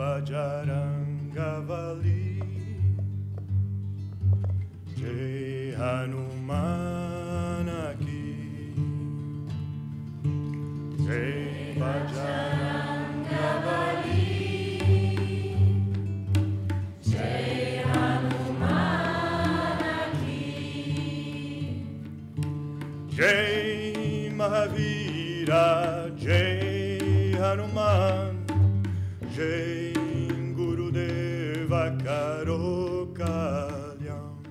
Bajarangavali Jai Hanumanaki Jai Bajarangavali Jai Mahavira Jai Hanuman Jai Gurudeva Karo Kalyan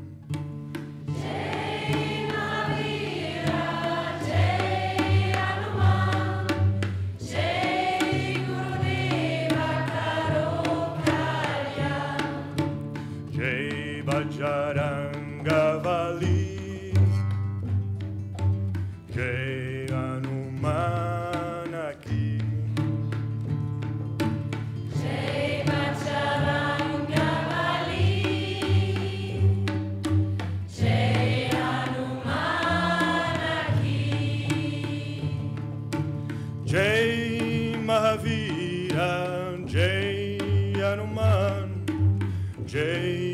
Jai Bajrangavali Jai Hanumanaki Jai Mahavira Jai Hanuman Karo